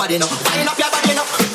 body now. Wind up your body now.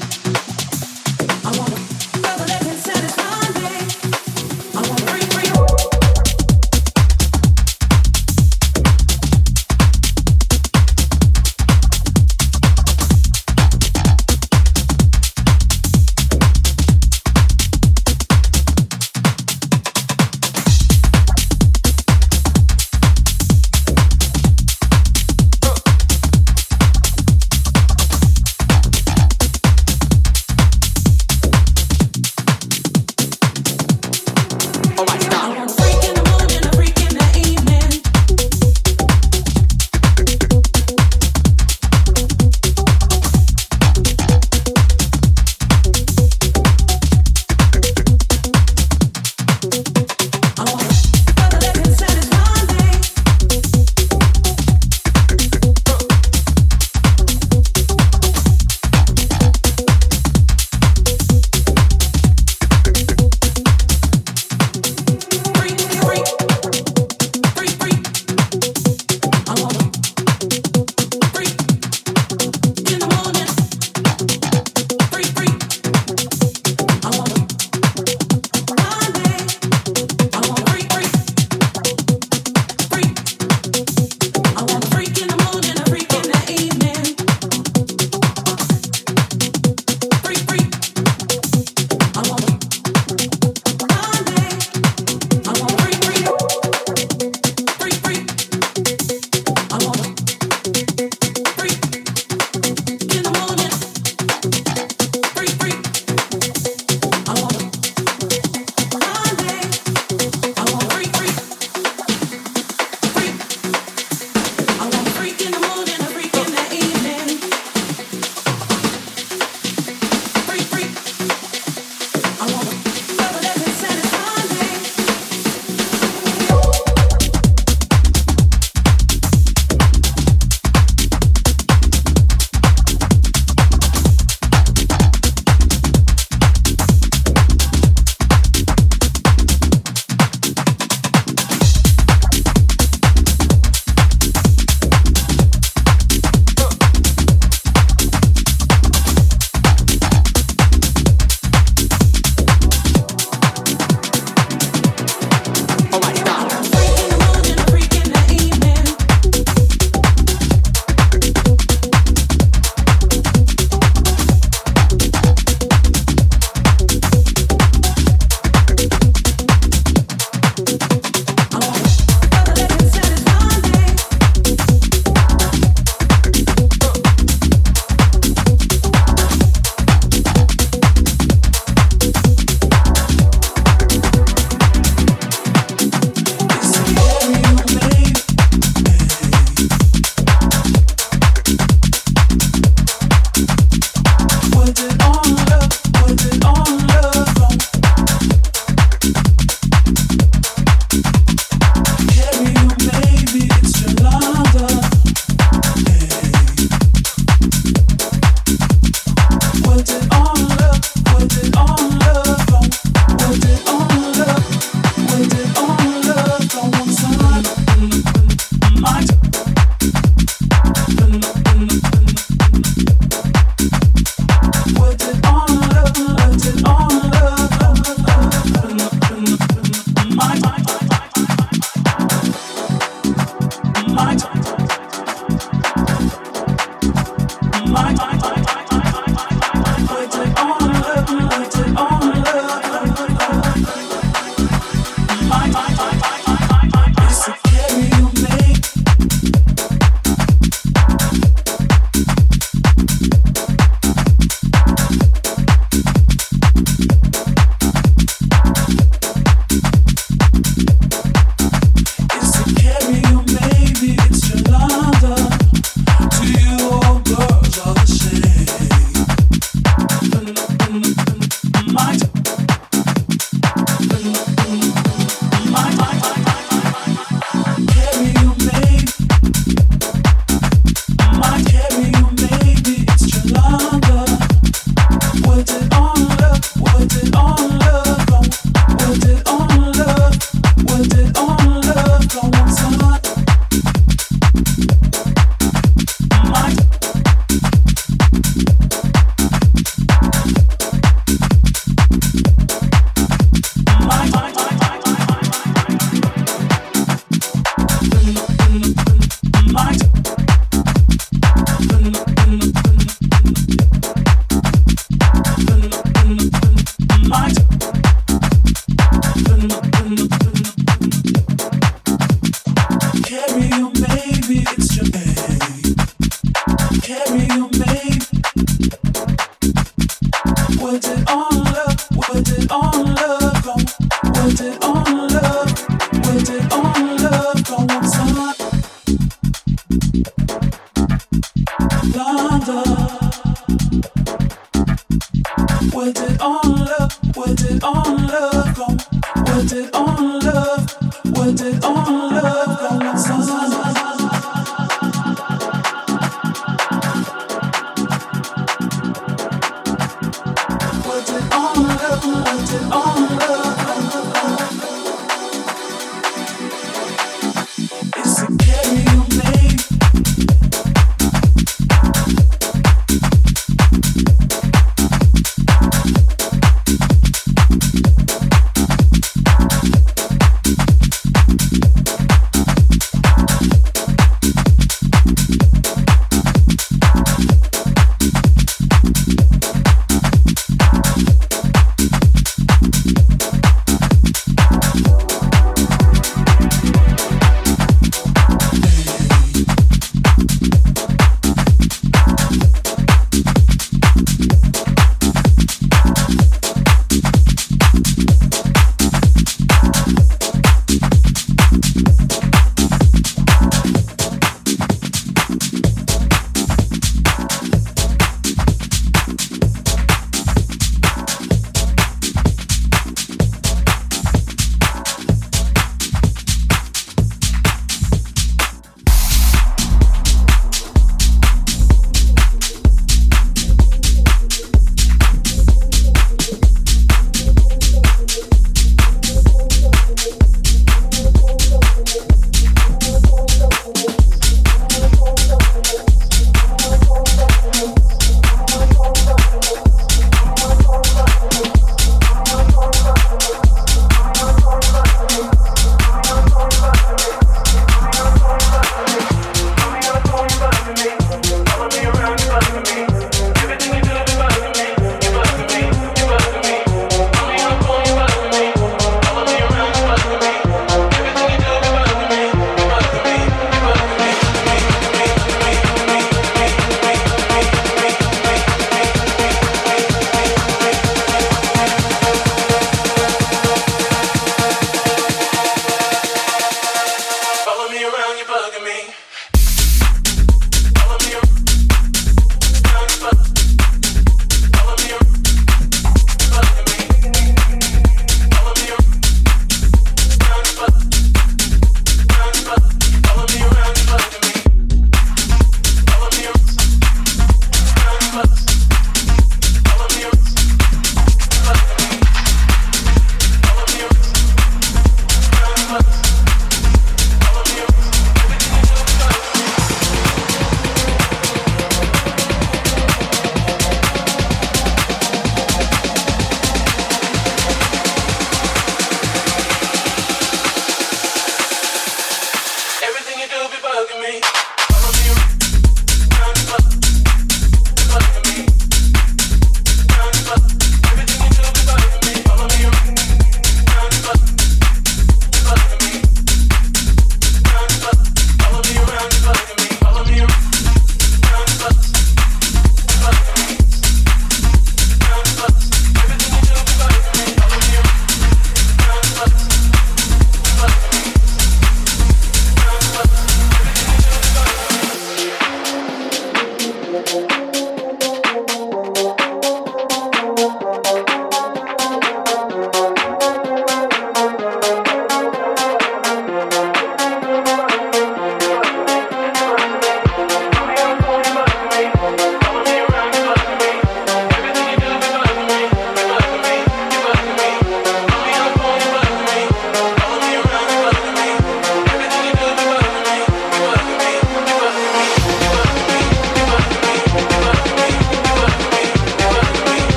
Thank you.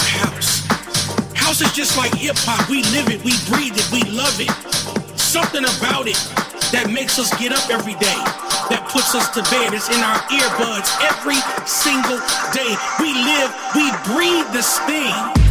about house. House is just like hip hop. We live it, we breathe it, we love it. Something about it that makes us get up every day, that puts us to bed. It's in our earbuds every single day. We live, we breathe this thing.